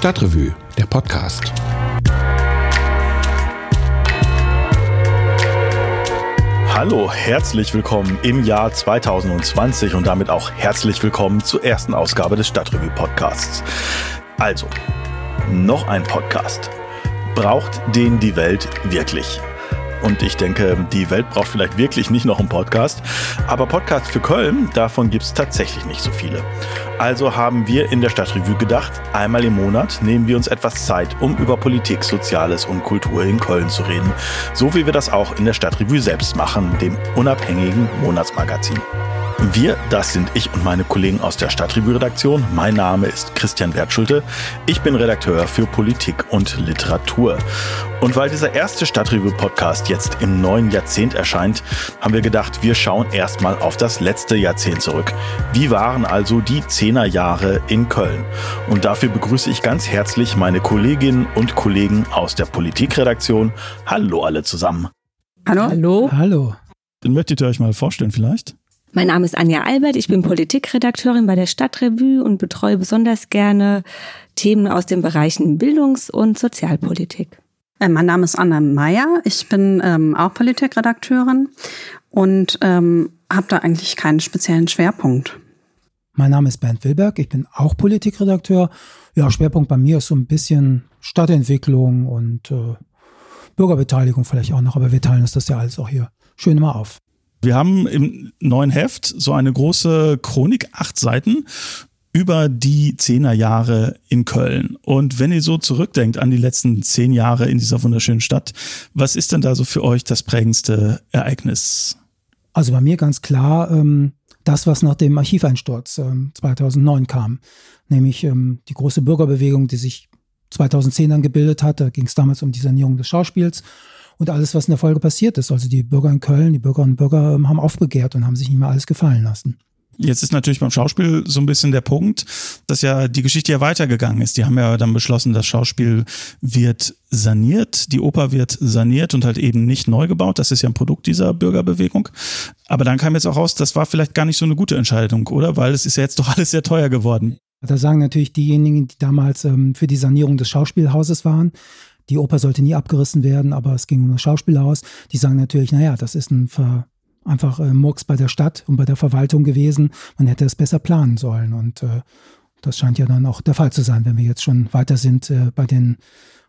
Stadtrevue, der Podcast. Hallo, herzlich willkommen im Jahr 2020 und damit auch herzlich willkommen zur ersten Ausgabe des Stadtrevue Podcasts. Also, noch ein Podcast. Braucht den die Welt wirklich? Und ich denke, die Welt braucht vielleicht wirklich nicht noch einen Podcast. Aber Podcasts für Köln, davon gibt es tatsächlich nicht so viele. Also haben wir in der Stadtrevue gedacht, einmal im Monat nehmen wir uns etwas Zeit, um über Politik, Soziales und Kultur in Köln zu reden. So wie wir das auch in der Stadtrevue selbst machen, dem unabhängigen Monatsmagazin. Wir, das sind ich und meine Kollegen aus der Stadtrevue-Redaktion. Mein Name ist Christian Wertschulte. Ich bin Redakteur für Politik und Literatur. Und weil dieser erste Stadtrevue-Podcast jetzt im neuen Jahrzehnt erscheint, haben wir gedacht, wir schauen erstmal auf das letzte Jahrzehnt zurück. Wie waren also die Zehnerjahre in Köln? Und dafür begrüße ich ganz herzlich meine Kolleginnen und Kollegen aus der Politikredaktion. Hallo alle zusammen. Hallo. Hallo. Hallo. Dann möchtet ihr euch mal vorstellen vielleicht? Mein Name ist Anja Albert, ich bin Politikredakteurin bei der Stadtrevue und betreue besonders gerne Themen aus den Bereichen Bildungs- und Sozialpolitik. Äh, mein Name ist Anna Meyer, ich bin ähm, auch Politikredakteurin und ähm, habe da eigentlich keinen speziellen Schwerpunkt. Mein Name ist Bernd Wilberg, ich bin auch Politikredakteur. Ja, Schwerpunkt bei mir ist so ein bisschen Stadtentwicklung und äh, Bürgerbeteiligung vielleicht auch noch, aber wir teilen uns das ja alles auch hier schön immer auf. Wir haben im neuen Heft so eine große Chronik, acht Seiten, über die Zehnerjahre in Köln. Und wenn ihr so zurückdenkt an die letzten zehn Jahre in dieser wunderschönen Stadt, was ist denn da so für euch das prägendste Ereignis? Also bei mir ganz klar ähm, das, was nach dem Archiveinsturz ähm, 2009 kam, nämlich ähm, die große Bürgerbewegung, die sich 2010 dann gebildet hat. Da ging es damals um die Sanierung des Schauspiels und alles, was in der Folge passiert ist. Also die Bürger in Köln, die Bürgerinnen und Bürger ähm, haben aufbegehrt und haben sich nicht mehr alles gefallen lassen. Jetzt ist natürlich beim Schauspiel so ein bisschen der Punkt, dass ja die Geschichte ja weitergegangen ist. Die haben ja dann beschlossen, das Schauspiel wird saniert, die Oper wird saniert und halt eben nicht neu gebaut. Das ist ja ein Produkt dieser Bürgerbewegung. Aber dann kam jetzt auch raus, das war vielleicht gar nicht so eine gute Entscheidung, oder? Weil es ist ja jetzt doch alles sehr teuer geworden. Da sagen natürlich diejenigen, die damals ähm, für die Sanierung des Schauspielhauses waren, die Oper sollte nie abgerissen werden, aber es ging um das Schauspielhaus. Die sagen natürlich, naja, das ist ein Ver einfach äh, Murks bei der Stadt und bei der Verwaltung gewesen. Man hätte es besser planen sollen. Und äh, das scheint ja dann auch der Fall zu sein, wenn wir jetzt schon weiter sind äh, bei den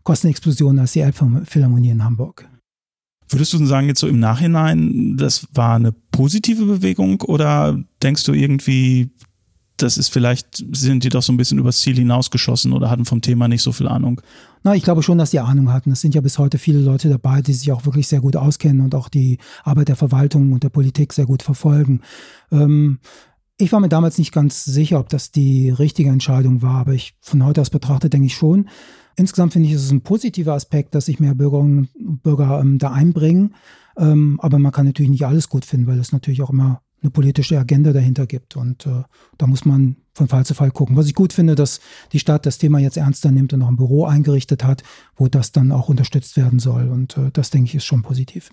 Kostenexplosionen als die Elbphilharmonie in Hamburg. Würdest du sagen, jetzt so im Nachhinein, das war eine positive Bewegung oder denkst du irgendwie, das ist vielleicht, sind die doch so ein bisschen übers Ziel hinausgeschossen oder hatten vom Thema nicht so viel Ahnung? Na, ich glaube schon, dass die Ahnung hatten. Es sind ja bis heute viele Leute dabei, die sich auch wirklich sehr gut auskennen und auch die Arbeit der Verwaltung und der Politik sehr gut verfolgen. Ähm, ich war mir damals nicht ganz sicher, ob das die richtige Entscheidung war, aber ich von heute aus betrachtet denke ich schon. Insgesamt finde ich, ist es ein positiver Aspekt, dass sich mehr Bürgerinnen und Bürger ähm, da einbringen. Ähm, aber man kann natürlich nicht alles gut finden, weil es natürlich auch immer eine politische Agenda dahinter gibt. Und äh, da muss man von Fall zu Fall gucken. Was ich gut finde, dass die Stadt das Thema jetzt ernster nimmt und noch ein Büro eingerichtet hat, wo das dann auch unterstützt werden soll. Und äh, das, denke ich, ist schon positiv.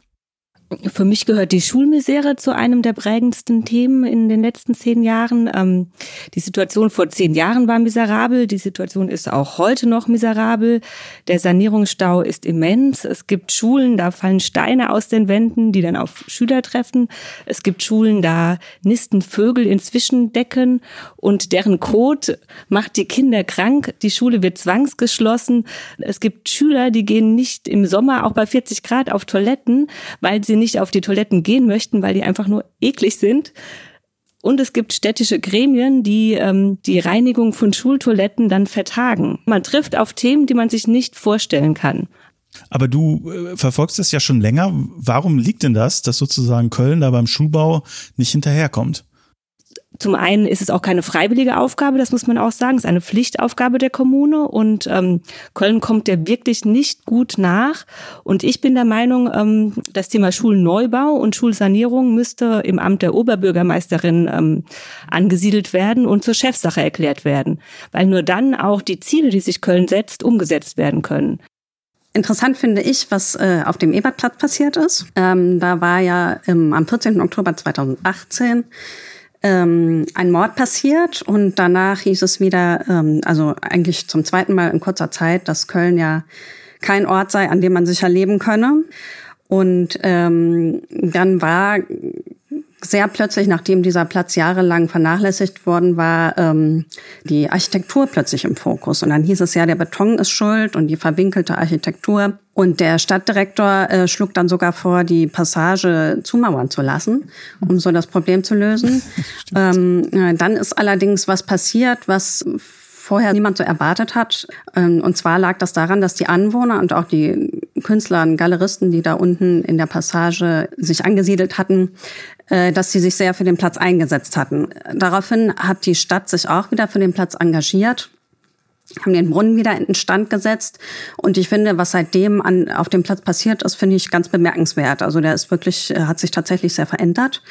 Für mich gehört die Schulmisere zu einem der prägendsten Themen in den letzten zehn Jahren. Ähm, die Situation vor zehn Jahren war miserabel. Die Situation ist auch heute noch miserabel. Der Sanierungsstau ist immens. Es gibt Schulen, da fallen Steine aus den Wänden, die dann auf Schüler treffen. Es gibt Schulen, da nisten Vögel in Zwischendecken und deren Kot macht die Kinder krank. Die Schule wird zwangsgeschlossen. Es gibt Schüler, die gehen nicht im Sommer auch bei 40 Grad auf Toiletten, weil sie nicht auf die Toiletten gehen möchten, weil die einfach nur eklig sind. Und es gibt städtische Gremien, die ähm, die Reinigung von Schultoiletten dann vertagen. Man trifft auf Themen, die man sich nicht vorstellen kann. Aber du äh, verfolgst das ja schon länger. Warum liegt denn das, dass sozusagen Köln da beim Schulbau nicht hinterherkommt? Zum einen ist es auch keine freiwillige Aufgabe, das muss man auch sagen, es ist eine Pflichtaufgabe der Kommune und ähm, Köln kommt der wirklich nicht gut nach. Und ich bin der Meinung, ähm, das Thema Schulneubau und Schulsanierung müsste im Amt der Oberbürgermeisterin ähm, angesiedelt werden und zur Chefsache erklärt werden, weil nur dann auch die Ziele, die sich Köln setzt, umgesetzt werden können. Interessant finde ich, was äh, auf dem Ebertplatz passiert ist. Ähm, da war ja ähm, am 14. Oktober 2018 ähm, ein Mord passiert und danach hieß es wieder, ähm, also eigentlich zum zweiten Mal in kurzer Zeit, dass Köln ja kein Ort sei, an dem man sicher leben könne. Und ähm, dann war sehr plötzlich, nachdem dieser Platz jahrelang vernachlässigt worden war, ähm, die Architektur plötzlich im Fokus. Und dann hieß es ja, der Beton ist schuld und die verwinkelte Architektur. Und der Stadtdirektor äh, schlug dann sogar vor, die Passage zumauern zu lassen, um so das Problem zu lösen. ähm, äh, dann ist allerdings was passiert, was vorher niemand so erwartet hat. Ähm, und zwar lag das daran, dass die Anwohner und auch die Künstler und Galeristen, die da unten in der Passage sich angesiedelt hatten, äh, dass sie sich sehr für den Platz eingesetzt hatten. Daraufhin hat die Stadt sich auch wieder für den Platz engagiert haben den Brunnen wieder in Stand gesetzt. Und ich finde, was seitdem an, auf dem Platz passiert ist, finde ich ganz bemerkenswert. Also der ist wirklich, äh, hat sich tatsächlich sehr verändert.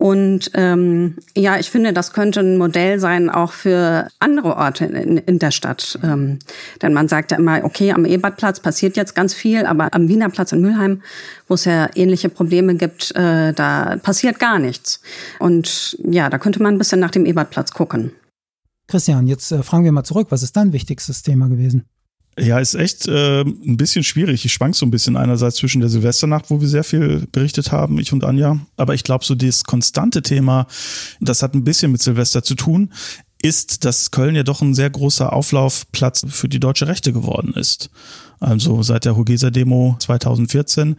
Und ähm, ja, ich finde, das könnte ein Modell sein auch für andere Orte in, in der Stadt. Ähm, denn man sagt ja immer, okay, am Ebertplatz passiert jetzt ganz viel, aber am Wiener Platz in Mülheim, wo es ja ähnliche Probleme gibt, äh, da passiert gar nichts. Und ja, da könnte man ein bisschen nach dem Ebertplatz gucken. Christian, jetzt äh, fragen wir mal zurück, was ist dein wichtigstes Thema gewesen? Ja, ist echt äh, ein bisschen schwierig. Ich schwank so ein bisschen einerseits zwischen der Silvesternacht, wo wir sehr viel berichtet haben, ich und Anja. Aber ich glaube, so das konstante Thema, das hat ein bisschen mit Silvester zu tun, ist, dass Köln ja doch ein sehr großer Auflaufplatz für die deutsche Rechte geworden ist. Also seit der Hogesa-Demo 2014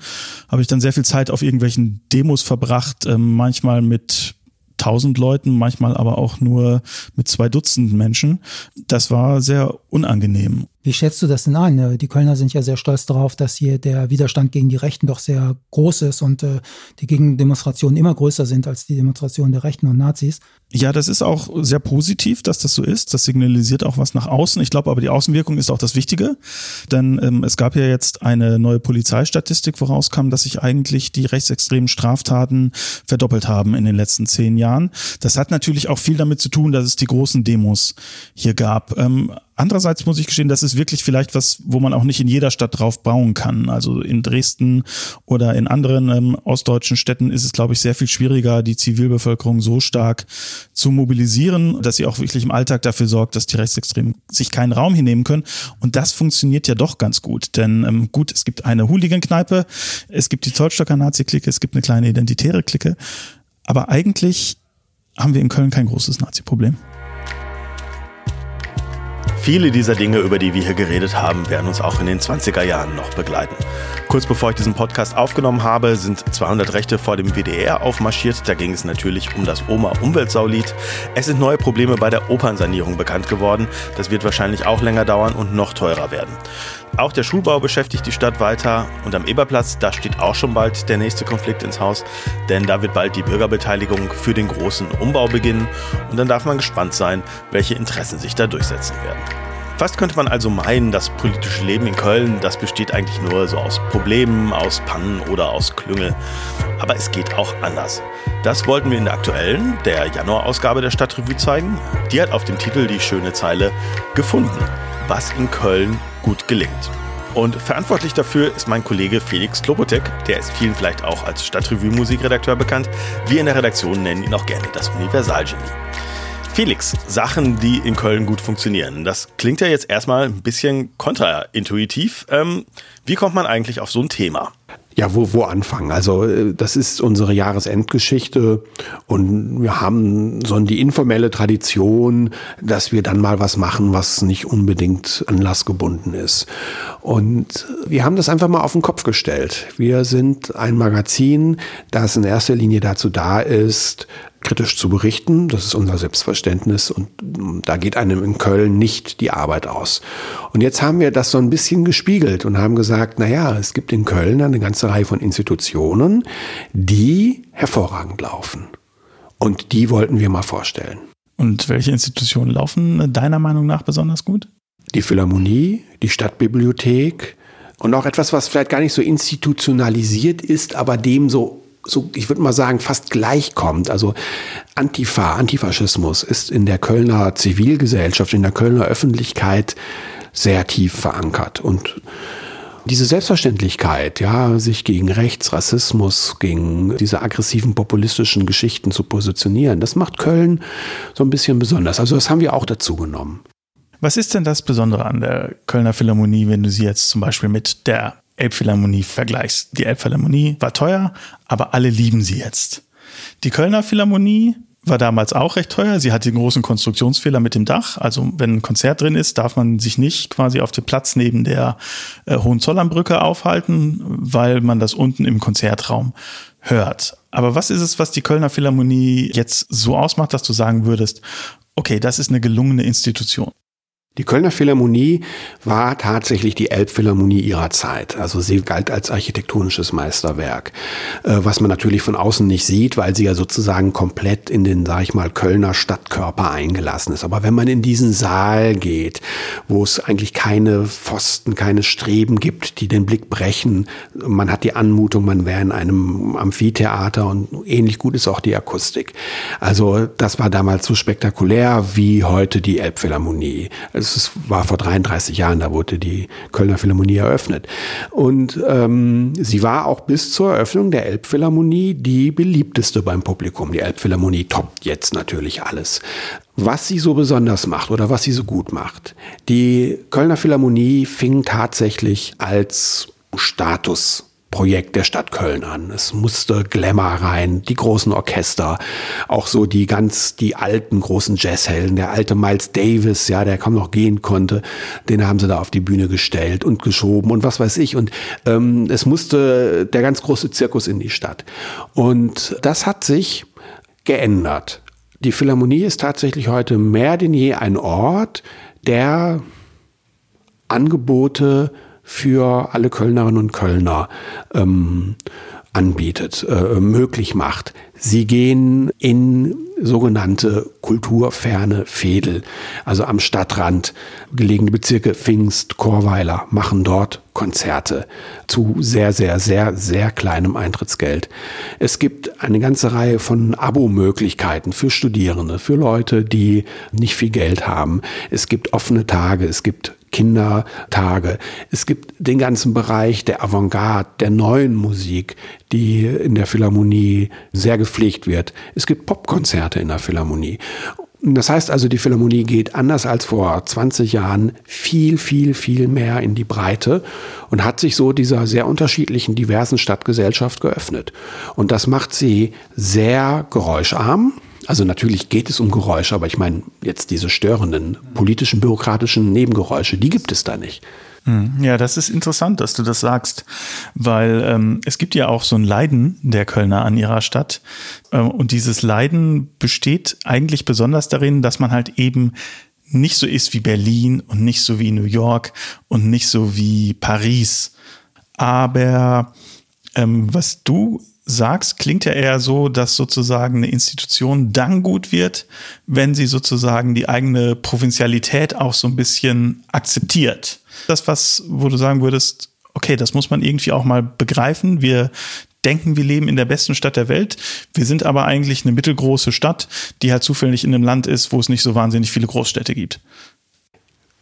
habe ich dann sehr viel Zeit auf irgendwelchen Demos verbracht, äh, manchmal mit tausend Leuten, manchmal aber auch nur mit zwei Dutzend Menschen. Das war sehr unangenehm. Wie schätzt du das denn ein? Die Kölner sind ja sehr stolz darauf, dass hier der Widerstand gegen die Rechten doch sehr groß ist und äh, die Gegendemonstrationen immer größer sind als die Demonstrationen der Rechten und Nazis. Ja, das ist auch sehr positiv, dass das so ist. Das signalisiert auch was nach außen. Ich glaube aber, die Außenwirkung ist auch das Wichtige. Denn ähm, es gab ja jetzt eine neue Polizeistatistik, woraus kam, dass sich eigentlich die rechtsextremen Straftaten verdoppelt haben in den letzten zehn Jahren. Das hat natürlich auch viel damit zu tun, dass es die großen Demos hier gab. Ähm, Andererseits muss ich gestehen, das ist wirklich vielleicht was, wo man auch nicht in jeder Stadt drauf bauen kann. Also in Dresden oder in anderen ähm, ostdeutschen Städten ist es, glaube ich, sehr viel schwieriger, die Zivilbevölkerung so stark zu mobilisieren, dass sie auch wirklich im Alltag dafür sorgt, dass die Rechtsextremen sich keinen Raum hinnehmen können. Und das funktioniert ja doch ganz gut. Denn ähm, gut, es gibt eine Hooligan-Kneipe, es gibt die Zollstocker Nazi-Clique, es gibt eine kleine identitäre Clique. Aber eigentlich haben wir in Köln kein großes Nazi-Problem. Viele dieser Dinge, über die wir hier geredet haben, werden uns auch in den 20er Jahren noch begleiten. Kurz bevor ich diesen Podcast aufgenommen habe, sind 200 Rechte vor dem WDR aufmarschiert. Da ging es natürlich um das Oma-Umweltsaulied. Es sind neue Probleme bei der Opernsanierung bekannt geworden. Das wird wahrscheinlich auch länger dauern und noch teurer werden. Auch der Schulbau beschäftigt die Stadt weiter und am Eberplatz, da steht auch schon bald der nächste Konflikt ins Haus, denn da wird bald die Bürgerbeteiligung für den großen Umbau beginnen und dann darf man gespannt sein, welche Interessen sich da durchsetzen werden. Fast könnte man also meinen, das politische Leben in Köln, das besteht eigentlich nur so aus Problemen, aus Pannen oder aus Klüngel. Aber es geht auch anders. Das wollten wir in der aktuellen, der Januarausgabe der Stadtrevue zeigen. Die hat auf dem Titel die schöne Zeile gefunden, was in Köln gut gelingt. Und verantwortlich dafür ist mein Kollege Felix Klobotek. Der ist vielen vielleicht auch als Stadtrevue-Musikredakteur bekannt. Wir in der Redaktion nennen ihn auch gerne das Universalgenie. Felix, Sachen, die in Köln gut funktionieren. Das klingt ja jetzt erstmal ein bisschen kontraintuitiv. Ähm, wie kommt man eigentlich auf so ein Thema? Ja, wo, wo anfangen? Also äh, das ist unsere Jahresendgeschichte und wir haben so die informelle Tradition, dass wir dann mal was machen, was nicht unbedingt anlassgebunden ist. Und wir haben das einfach mal auf den Kopf gestellt. Wir sind ein Magazin, das in erster Linie dazu da ist, kritisch zu berichten. Das ist unser Selbstverständnis und da geht einem in Köln nicht die Arbeit aus. Und jetzt haben wir das so ein bisschen gespiegelt und haben gesagt, na ja, es gibt in Köln eine ganze Reihe von Institutionen, die hervorragend laufen. Und die wollten wir mal vorstellen. Und welche Institutionen laufen deiner Meinung nach besonders gut? Die Philharmonie, die Stadtbibliothek und auch etwas, was vielleicht gar nicht so institutionalisiert ist, aber dem so so, ich würde mal sagen, fast gleichkommt. Also Antifa, Antifaschismus ist in der Kölner Zivilgesellschaft, in der Kölner Öffentlichkeit sehr tief verankert. Und diese Selbstverständlichkeit, ja, sich gegen Rechts, Rassismus, gegen diese aggressiven populistischen Geschichten zu positionieren, das macht Köln so ein bisschen besonders. Also das haben wir auch dazu genommen. Was ist denn das Besondere an der Kölner Philharmonie, wenn du sie jetzt zum Beispiel mit der Elbphilharmonie vergleichst? Die Elbphilharmonie war teuer, aber alle lieben sie jetzt. Die Kölner Philharmonie war damals auch recht teuer. Sie hatte den großen Konstruktionsfehler mit dem Dach. Also wenn ein Konzert drin ist, darf man sich nicht quasi auf dem Platz neben der äh, Hohenzollernbrücke aufhalten, weil man das unten im Konzertraum hört. Aber was ist es, was die Kölner Philharmonie jetzt so ausmacht, dass du sagen würdest, okay, das ist eine gelungene Institution? Die Kölner Philharmonie war tatsächlich die Elbphilharmonie ihrer Zeit. Also sie galt als architektonisches Meisterwerk, äh, was man natürlich von außen nicht sieht, weil sie ja sozusagen komplett in den, sag ich mal, Kölner Stadtkörper eingelassen ist. Aber wenn man in diesen Saal geht, wo es eigentlich keine Pfosten, keine Streben gibt, die den Blick brechen, man hat die Anmutung, man wäre in einem Amphitheater und ähnlich gut ist auch die Akustik. Also das war damals so spektakulär wie heute die Elbphilharmonie es war vor 33 Jahren, da wurde die Kölner Philharmonie eröffnet. Und ähm, sie war auch bis zur Eröffnung der Elbphilharmonie die beliebteste beim Publikum. Die Elbphilharmonie toppt jetzt natürlich alles. Was sie so besonders macht oder was sie so gut macht. Die Kölner Philharmonie fing tatsächlich als Status Projekt der Stadt Köln an. Es musste Glamour rein, die großen Orchester, auch so die ganz, die alten großen Jazzhelden, der alte Miles Davis, ja, der kaum noch gehen konnte, den haben sie da auf die Bühne gestellt und geschoben und was weiß ich. Und ähm, es musste der ganz große Zirkus in die Stadt. Und das hat sich geändert. Die Philharmonie ist tatsächlich heute mehr denn je ein Ort, der Angebote für alle Kölnerinnen und Kölner ähm, anbietet, äh, möglich macht. Sie gehen in sogenannte kulturferne Fädel, also am Stadtrand gelegene Bezirke Pfingst, Chorweiler, machen dort Konzerte zu sehr, sehr, sehr, sehr kleinem Eintrittsgeld. Es gibt eine ganze Reihe von Abo-Möglichkeiten für Studierende, für Leute, die nicht viel Geld haben. Es gibt offene Tage, es gibt Kindertage. Es gibt den ganzen Bereich der Avantgarde, der neuen Musik, die in der Philharmonie sehr gepflegt wird. Es gibt Popkonzerte in der Philharmonie. Das heißt also, die Philharmonie geht anders als vor 20 Jahren viel, viel, viel mehr in die Breite und hat sich so dieser sehr unterschiedlichen, diversen Stadtgesellschaft geöffnet. Und das macht sie sehr geräuscharm. Also natürlich geht es um Geräusche, aber ich meine jetzt diese störenden politischen, bürokratischen Nebengeräusche, die gibt es da nicht. Hm. Ja, das ist interessant, dass du das sagst, weil ähm, es gibt ja auch so ein Leiden der Kölner an ihrer Stadt. Ähm, und dieses Leiden besteht eigentlich besonders darin, dass man halt eben nicht so ist wie Berlin und nicht so wie New York und nicht so wie Paris. Aber ähm, was du sagst, klingt ja eher so, dass sozusagen eine Institution dann gut wird, wenn sie sozusagen die eigene Provinzialität auch so ein bisschen akzeptiert. Das, was, wo du sagen würdest, okay, das muss man irgendwie auch mal begreifen. Wir denken, wir leben in der besten Stadt der Welt. Wir sind aber eigentlich eine mittelgroße Stadt, die halt zufällig in einem Land ist, wo es nicht so wahnsinnig viele Großstädte gibt.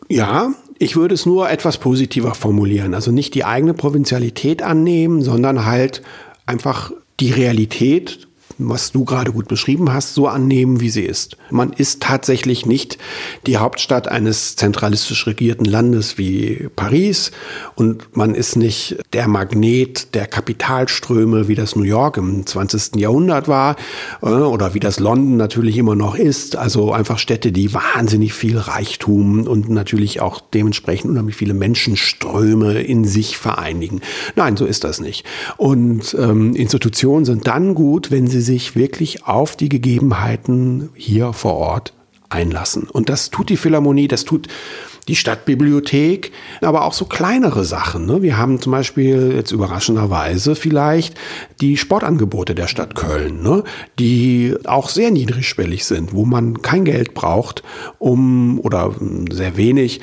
Ja, ich würde es nur etwas positiver formulieren. Also nicht die eigene Provinzialität annehmen, sondern halt einfach die Realität was du gerade gut beschrieben hast, so annehmen, wie sie ist. Man ist tatsächlich nicht die Hauptstadt eines zentralistisch regierten Landes wie Paris und man ist nicht der Magnet der Kapitalströme, wie das New York im 20. Jahrhundert war äh, oder wie das London natürlich immer noch ist. Also einfach Städte, die wahnsinnig viel Reichtum und natürlich auch dementsprechend unheimlich viele Menschenströme in sich vereinigen. Nein, so ist das nicht. Und ähm, Institutionen sind dann gut, wenn sie sich wirklich auf die Gegebenheiten hier vor Ort einlassen. Und das tut die Philharmonie, das tut die Stadtbibliothek, aber auch so kleinere Sachen. Ne? Wir haben zum Beispiel jetzt überraschenderweise vielleicht die Sportangebote der Stadt Köln, ne? die auch sehr niedrigschwellig sind, wo man kein Geld braucht, um oder sehr wenig,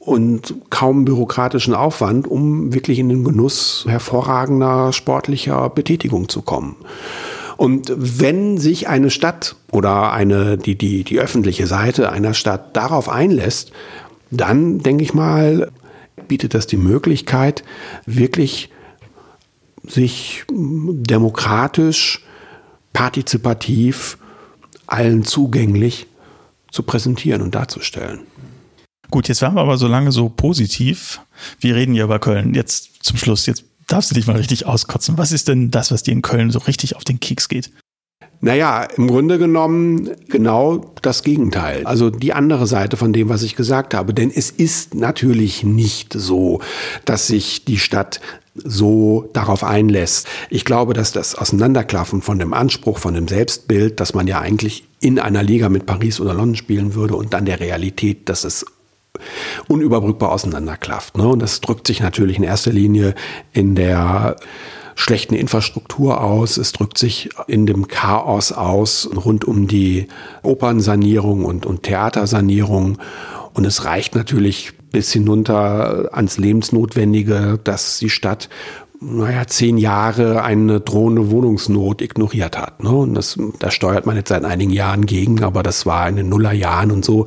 und kaum bürokratischen Aufwand, um wirklich in den Genuss hervorragender sportlicher Betätigung zu kommen. Und wenn sich eine Stadt oder eine, die, die, die öffentliche Seite einer Stadt darauf einlässt, dann denke ich mal, bietet das die Möglichkeit, wirklich sich demokratisch, partizipativ, allen zugänglich zu präsentieren und darzustellen. Gut, jetzt waren wir aber so lange so positiv. Wir reden ja über Köln. Jetzt zum Schluss, jetzt darfst du dich mal richtig auskotzen. Was ist denn das, was dir in Köln so richtig auf den Keks geht? Naja, im Grunde genommen genau das Gegenteil. Also die andere Seite von dem, was ich gesagt habe. Denn es ist natürlich nicht so, dass sich die Stadt so darauf einlässt. Ich glaube, dass das Auseinanderklaffen von dem Anspruch, von dem Selbstbild, dass man ja eigentlich in einer Liga mit Paris oder London spielen würde und dann der Realität, dass es unüberbrückbar auseinanderklafft. Ne? Und das drückt sich natürlich in erster Linie in der schlechten Infrastruktur aus. Es drückt sich in dem Chaos aus rund um die Opernsanierung und, und Theatersanierung. Und es reicht natürlich bis hinunter ans Lebensnotwendige, dass die Stadt naja, zehn Jahre eine drohende Wohnungsnot ignoriert hat. Ne? Und das, da steuert man jetzt seit einigen Jahren gegen, aber das war in den Nullerjahren und so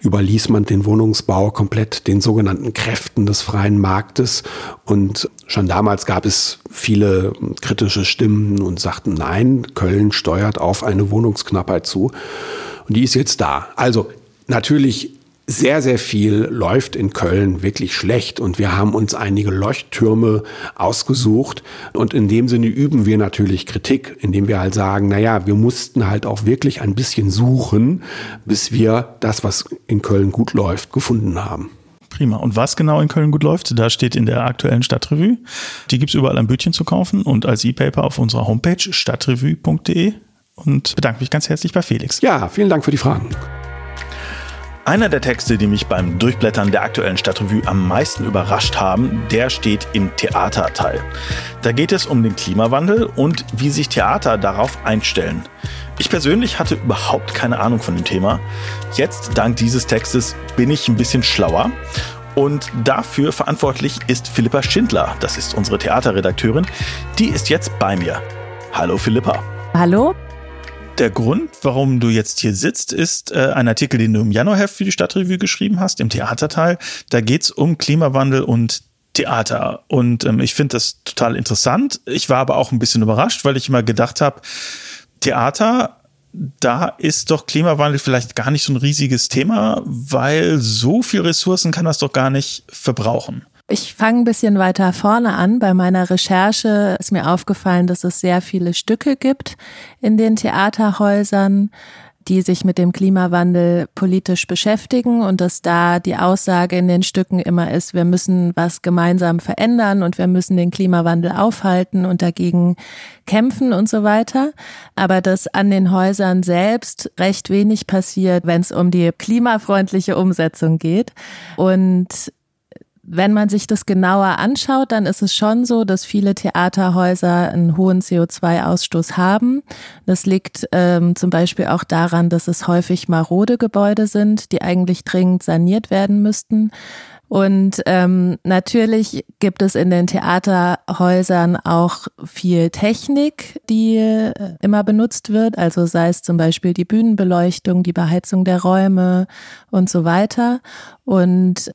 überließ man den Wohnungsbau komplett den sogenannten Kräften des freien Marktes. Und schon damals gab es viele kritische Stimmen und sagten, nein, Köln steuert auf eine Wohnungsknappheit zu. Und die ist jetzt da. Also natürlich sehr, sehr viel läuft in Köln wirklich schlecht und wir haben uns einige Leuchttürme ausgesucht und in dem Sinne üben wir natürlich Kritik, indem wir halt sagen, naja, wir mussten halt auch wirklich ein bisschen suchen, bis wir das, was in Köln gut läuft, gefunden haben. Prima. Und was genau in Köln gut läuft, da steht in der aktuellen Stadtrevue. Die gibt es überall am Bötchen zu kaufen und als E-Paper auf unserer Homepage stadtrevue.de und bedanke mich ganz herzlich bei Felix. Ja, vielen Dank für die Fragen. Einer der Texte, die mich beim Durchblättern der aktuellen Stadtrevue am meisten überrascht haben, der steht im Theaterteil. Da geht es um den Klimawandel und wie sich Theater darauf einstellen. Ich persönlich hatte überhaupt keine Ahnung von dem Thema. Jetzt, dank dieses Textes, bin ich ein bisschen schlauer. Und dafür verantwortlich ist Philippa Schindler, das ist unsere Theaterredakteurin. Die ist jetzt bei mir. Hallo Philippa. Hallo. Der Grund, warum du jetzt hier sitzt, ist äh, ein Artikel, den du im Januarheft für die Stadtrevue geschrieben hast, im Theaterteil. Da geht's um Klimawandel und Theater. Und ähm, ich finde das total interessant. Ich war aber auch ein bisschen überrascht, weil ich immer gedacht habe, Theater, da ist doch Klimawandel vielleicht gar nicht so ein riesiges Thema, weil so viel Ressourcen kann das doch gar nicht verbrauchen. Ich fange ein bisschen weiter vorne an. Bei meiner Recherche ist mir aufgefallen, dass es sehr viele Stücke gibt in den Theaterhäusern, die sich mit dem Klimawandel politisch beschäftigen und dass da die Aussage in den Stücken immer ist, wir müssen was gemeinsam verändern und wir müssen den Klimawandel aufhalten und dagegen kämpfen und so weiter. Aber dass an den Häusern selbst recht wenig passiert, wenn es um die klimafreundliche Umsetzung geht. Und wenn man sich das genauer anschaut, dann ist es schon so, dass viele Theaterhäuser einen hohen CO2-Ausstoß haben. Das liegt ähm, zum Beispiel auch daran, dass es häufig marode Gebäude sind, die eigentlich dringend saniert werden müssten. Und ähm, natürlich gibt es in den Theaterhäusern auch viel Technik, die äh, immer benutzt wird. Also sei es zum Beispiel die Bühnenbeleuchtung, die Beheizung der Räume und so weiter. Und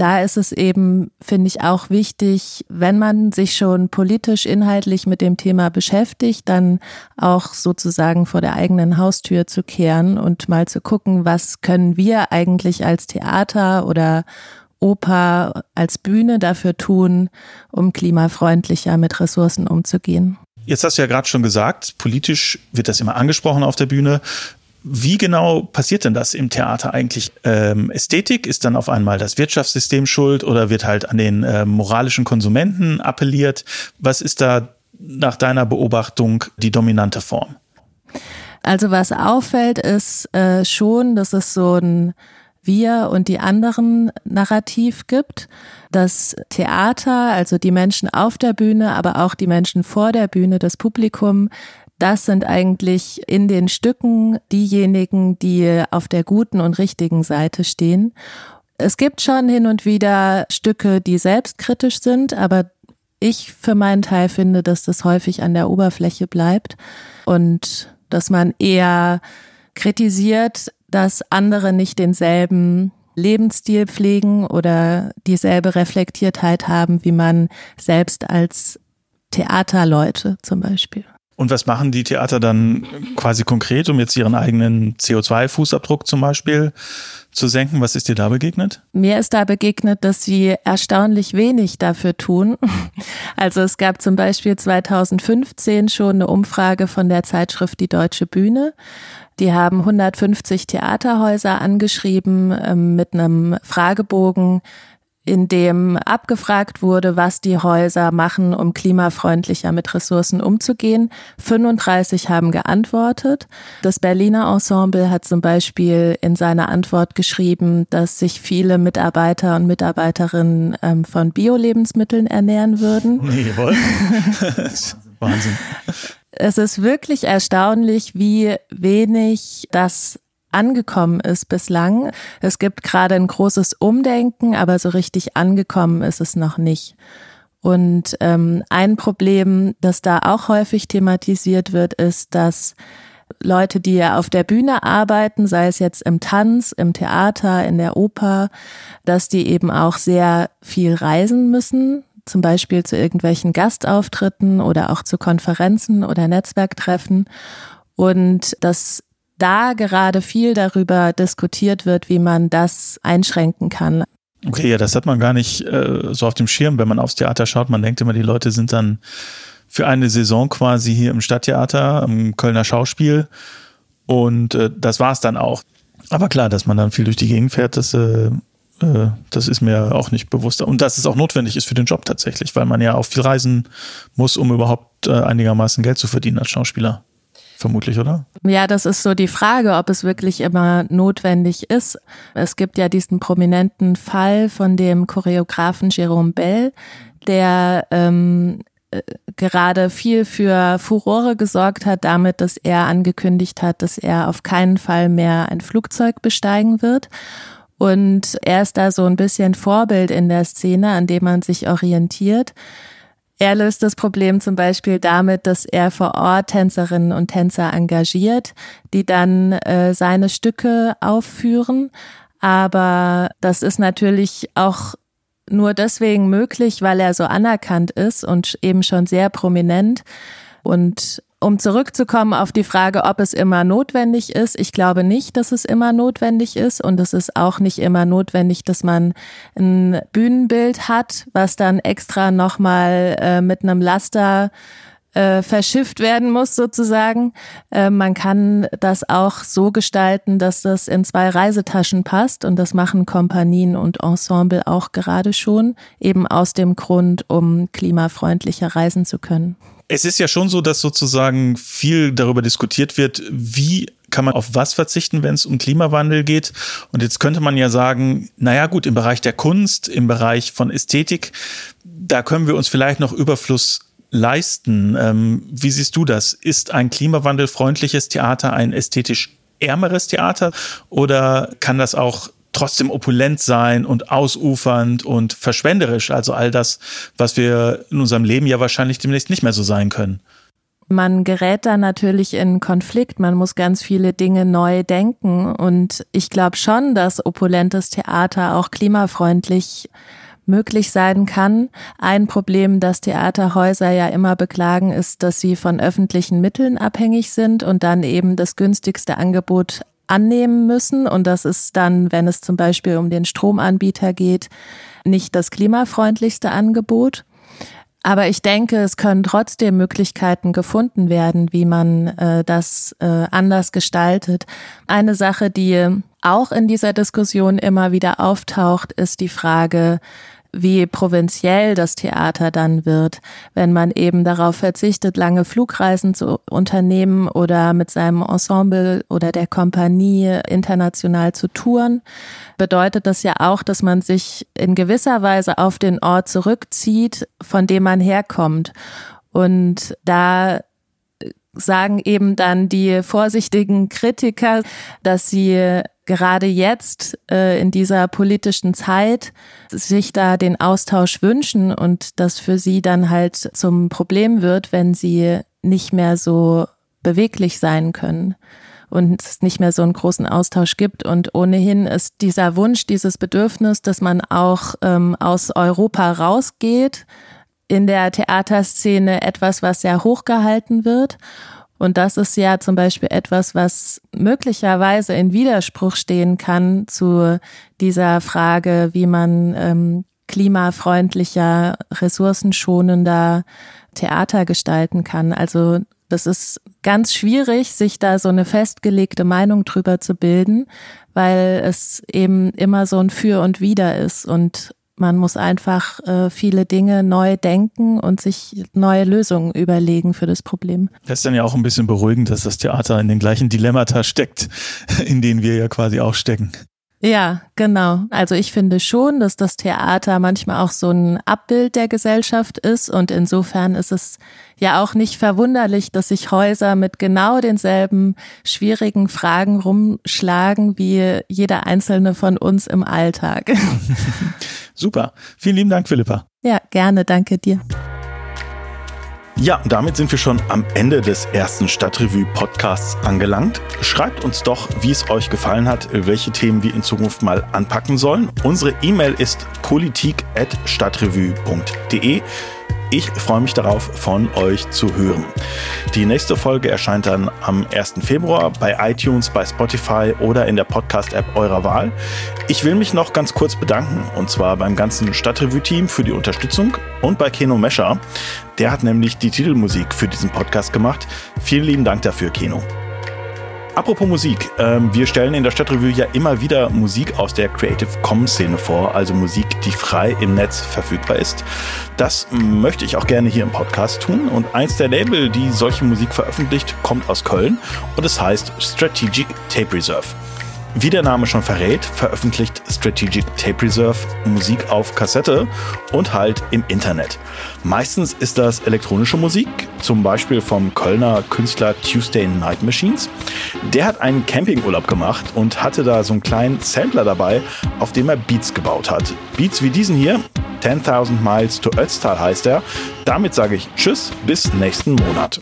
da ist es eben, finde ich, auch wichtig, wenn man sich schon politisch inhaltlich mit dem Thema beschäftigt, dann auch sozusagen vor der eigenen Haustür zu kehren und mal zu gucken, was können wir eigentlich als Theater oder Oper als Bühne dafür tun, um klimafreundlicher mit Ressourcen umzugehen. Jetzt hast du ja gerade schon gesagt, politisch wird das immer angesprochen auf der Bühne. Wie genau passiert denn das im Theater eigentlich? Ähm, Ästhetik ist dann auf einmal das Wirtschaftssystem schuld oder wird halt an den äh, moralischen Konsumenten appelliert? Was ist da nach deiner Beobachtung die dominante Form? Also was auffällt, ist äh, schon, dass es so ein wir und die anderen Narrativ gibt. Das Theater, also die Menschen auf der Bühne, aber auch die Menschen vor der Bühne, das Publikum, das sind eigentlich in den Stücken diejenigen, die auf der guten und richtigen Seite stehen. Es gibt schon hin und wieder Stücke, die selbstkritisch sind, aber ich für meinen Teil finde, dass das häufig an der Oberfläche bleibt und dass man eher kritisiert, dass andere nicht denselben Lebensstil pflegen oder dieselbe Reflektiertheit haben, wie man selbst als Theaterleute zum Beispiel. Und was machen die Theater dann quasi konkret, um jetzt ihren eigenen CO2-Fußabdruck zum Beispiel zu senken? Was ist dir da begegnet? Mir ist da begegnet, dass sie erstaunlich wenig dafür tun. Also es gab zum Beispiel 2015 schon eine Umfrage von der Zeitschrift Die Deutsche Bühne. Die haben 150 Theaterhäuser angeschrieben ähm, mit einem Fragebogen, in dem abgefragt wurde, was die Häuser machen, um klimafreundlicher mit Ressourcen umzugehen. 35 haben geantwortet. Das Berliner Ensemble hat zum Beispiel in seiner Antwort geschrieben, dass sich viele Mitarbeiter und Mitarbeiterinnen ähm, von Bio-Lebensmitteln ernähren würden. Nee, jawohl. Wahnsinn. Es ist wirklich erstaunlich, wie wenig das angekommen ist bislang. Es gibt gerade ein großes Umdenken, aber so richtig angekommen ist es noch nicht. Und ähm, ein Problem, das da auch häufig thematisiert wird, ist, dass Leute, die ja auf der Bühne arbeiten, sei es jetzt im Tanz, im Theater, in der Oper, dass die eben auch sehr viel reisen müssen, zum Beispiel zu irgendwelchen Gastauftritten oder auch zu Konferenzen oder Netzwerktreffen. Und dass da gerade viel darüber diskutiert wird, wie man das einschränken kann. Okay, ja, das hat man gar nicht äh, so auf dem Schirm, wenn man aufs Theater schaut. Man denkt immer, die Leute sind dann für eine Saison quasi hier im Stadttheater, am Kölner Schauspiel. Und äh, das war es dann auch. Aber klar, dass man dann viel durch die Gegend fährt, das, äh, äh, das ist mir auch nicht bewusst. Und dass es auch notwendig ist für den Job tatsächlich, weil man ja auch viel reisen muss, um überhaupt äh, einigermaßen Geld zu verdienen als Schauspieler vermutlich, oder? Ja, das ist so die Frage, ob es wirklich immer notwendig ist. Es gibt ja diesen prominenten Fall von dem Choreografen Jerome Bell, der ähm, äh, gerade viel für Furore gesorgt hat, damit, dass er angekündigt hat, dass er auf keinen Fall mehr ein Flugzeug besteigen wird. Und er ist da so ein bisschen Vorbild in der Szene, an dem man sich orientiert. Er löst das Problem zum Beispiel damit, dass er vor Ort Tänzerinnen und Tänzer engagiert, die dann äh, seine Stücke aufführen. Aber das ist natürlich auch nur deswegen möglich, weil er so anerkannt ist und eben schon sehr prominent. Und um zurückzukommen auf die Frage, ob es immer notwendig ist, ich glaube nicht, dass es immer notwendig ist und es ist auch nicht immer notwendig, dass man ein Bühnenbild hat, was dann extra nochmal äh, mit einem Laster äh, verschifft werden muss sozusagen. Äh, man kann das auch so gestalten, dass das in zwei Reisetaschen passt und das machen Kompanien und Ensemble auch gerade schon, eben aus dem Grund, um klimafreundlicher reisen zu können. Es ist ja schon so, dass sozusagen viel darüber diskutiert wird, wie kann man auf was verzichten, wenn es um Klimawandel geht. Und jetzt könnte man ja sagen, naja gut, im Bereich der Kunst, im Bereich von Ästhetik, da können wir uns vielleicht noch Überfluss leisten. Ähm, wie siehst du das? Ist ein klimawandelfreundliches Theater ein ästhetisch ärmeres Theater oder kann das auch trotzdem opulent sein und ausufernd und verschwenderisch. Also all das, was wir in unserem Leben ja wahrscheinlich demnächst nicht mehr so sein können. Man gerät da natürlich in Konflikt, man muss ganz viele Dinge neu denken und ich glaube schon, dass opulentes Theater auch klimafreundlich möglich sein kann. Ein Problem, das Theaterhäuser ja immer beklagen, ist, dass sie von öffentlichen Mitteln abhängig sind und dann eben das günstigste Angebot annehmen müssen. Und das ist dann, wenn es zum Beispiel um den Stromanbieter geht, nicht das klimafreundlichste Angebot. Aber ich denke, es können trotzdem Möglichkeiten gefunden werden, wie man äh, das äh, anders gestaltet. Eine Sache, die auch in dieser Diskussion immer wieder auftaucht, ist die Frage, wie provinziell das Theater dann wird, wenn man eben darauf verzichtet, lange Flugreisen zu unternehmen oder mit seinem Ensemble oder der Kompanie international zu touren, bedeutet das ja auch, dass man sich in gewisser Weise auf den Ort zurückzieht, von dem man herkommt. Und da sagen eben dann die vorsichtigen Kritiker, dass sie gerade jetzt äh, in dieser politischen Zeit sich da den Austausch wünschen und das für sie dann halt zum Problem wird, wenn sie nicht mehr so beweglich sein können. und es nicht mehr so einen großen Austausch gibt. Und ohnehin ist dieser Wunsch, dieses Bedürfnis, dass man auch ähm, aus Europa rausgeht, in der Theaterszene etwas, was sehr hochgehalten wird. Und das ist ja zum Beispiel etwas, was möglicherweise in Widerspruch stehen kann zu dieser Frage, wie man ähm, klimafreundlicher, ressourcenschonender Theater gestalten kann. Also das ist ganz schwierig, sich da so eine festgelegte Meinung drüber zu bilden, weil es eben immer so ein Für und Wider ist und man muss einfach äh, viele Dinge neu denken und sich neue Lösungen überlegen für das Problem. Das ist dann ja auch ein bisschen beruhigend, dass das Theater in den gleichen Dilemmata steckt, in denen wir ja quasi auch stecken. Ja, genau. Also ich finde schon, dass das Theater manchmal auch so ein Abbild der Gesellschaft ist und insofern ist es ja auch nicht verwunderlich, dass sich Häuser mit genau denselben schwierigen Fragen rumschlagen wie jeder einzelne von uns im Alltag. Super. Vielen lieben Dank, Philippa. Ja, gerne. Danke dir. Ja, damit sind wir schon am Ende des ersten Stadtrevue-Podcasts angelangt. Schreibt uns doch, wie es euch gefallen hat, welche Themen wir in Zukunft mal anpacken sollen. Unsere E-Mail ist politik.stadtrevue.de. Ich freue mich darauf, von euch zu hören. Die nächste Folge erscheint dann am 1. Februar bei iTunes, bei Spotify oder in der Podcast-App eurer Wahl. Ich will mich noch ganz kurz bedanken und zwar beim ganzen Stadtrevue-Team für die Unterstützung und bei Keno Mescher. Der hat nämlich die Titelmusik für diesen Podcast gemacht. Vielen lieben Dank dafür, Keno. Apropos Musik, ähm, wir stellen in der Stadtrevue ja immer wieder Musik aus der Creative Commons Szene vor, also Musik, die frei im Netz verfügbar ist. Das möchte ich auch gerne hier im Podcast tun und eins der Label, die solche Musik veröffentlicht, kommt aus Köln und es heißt Strategic Tape Reserve. Wie der Name schon verrät, veröffentlicht Strategic Tape Reserve Musik auf Kassette und halt im Internet. Meistens ist das elektronische Musik, zum Beispiel vom Kölner Künstler Tuesday Night Machines. Der hat einen Campingurlaub gemacht und hatte da so einen kleinen Sampler dabei, auf dem er Beats gebaut hat. Beats wie diesen hier, 10.000 Miles to Ötztal heißt er. Damit sage ich Tschüss, bis nächsten Monat.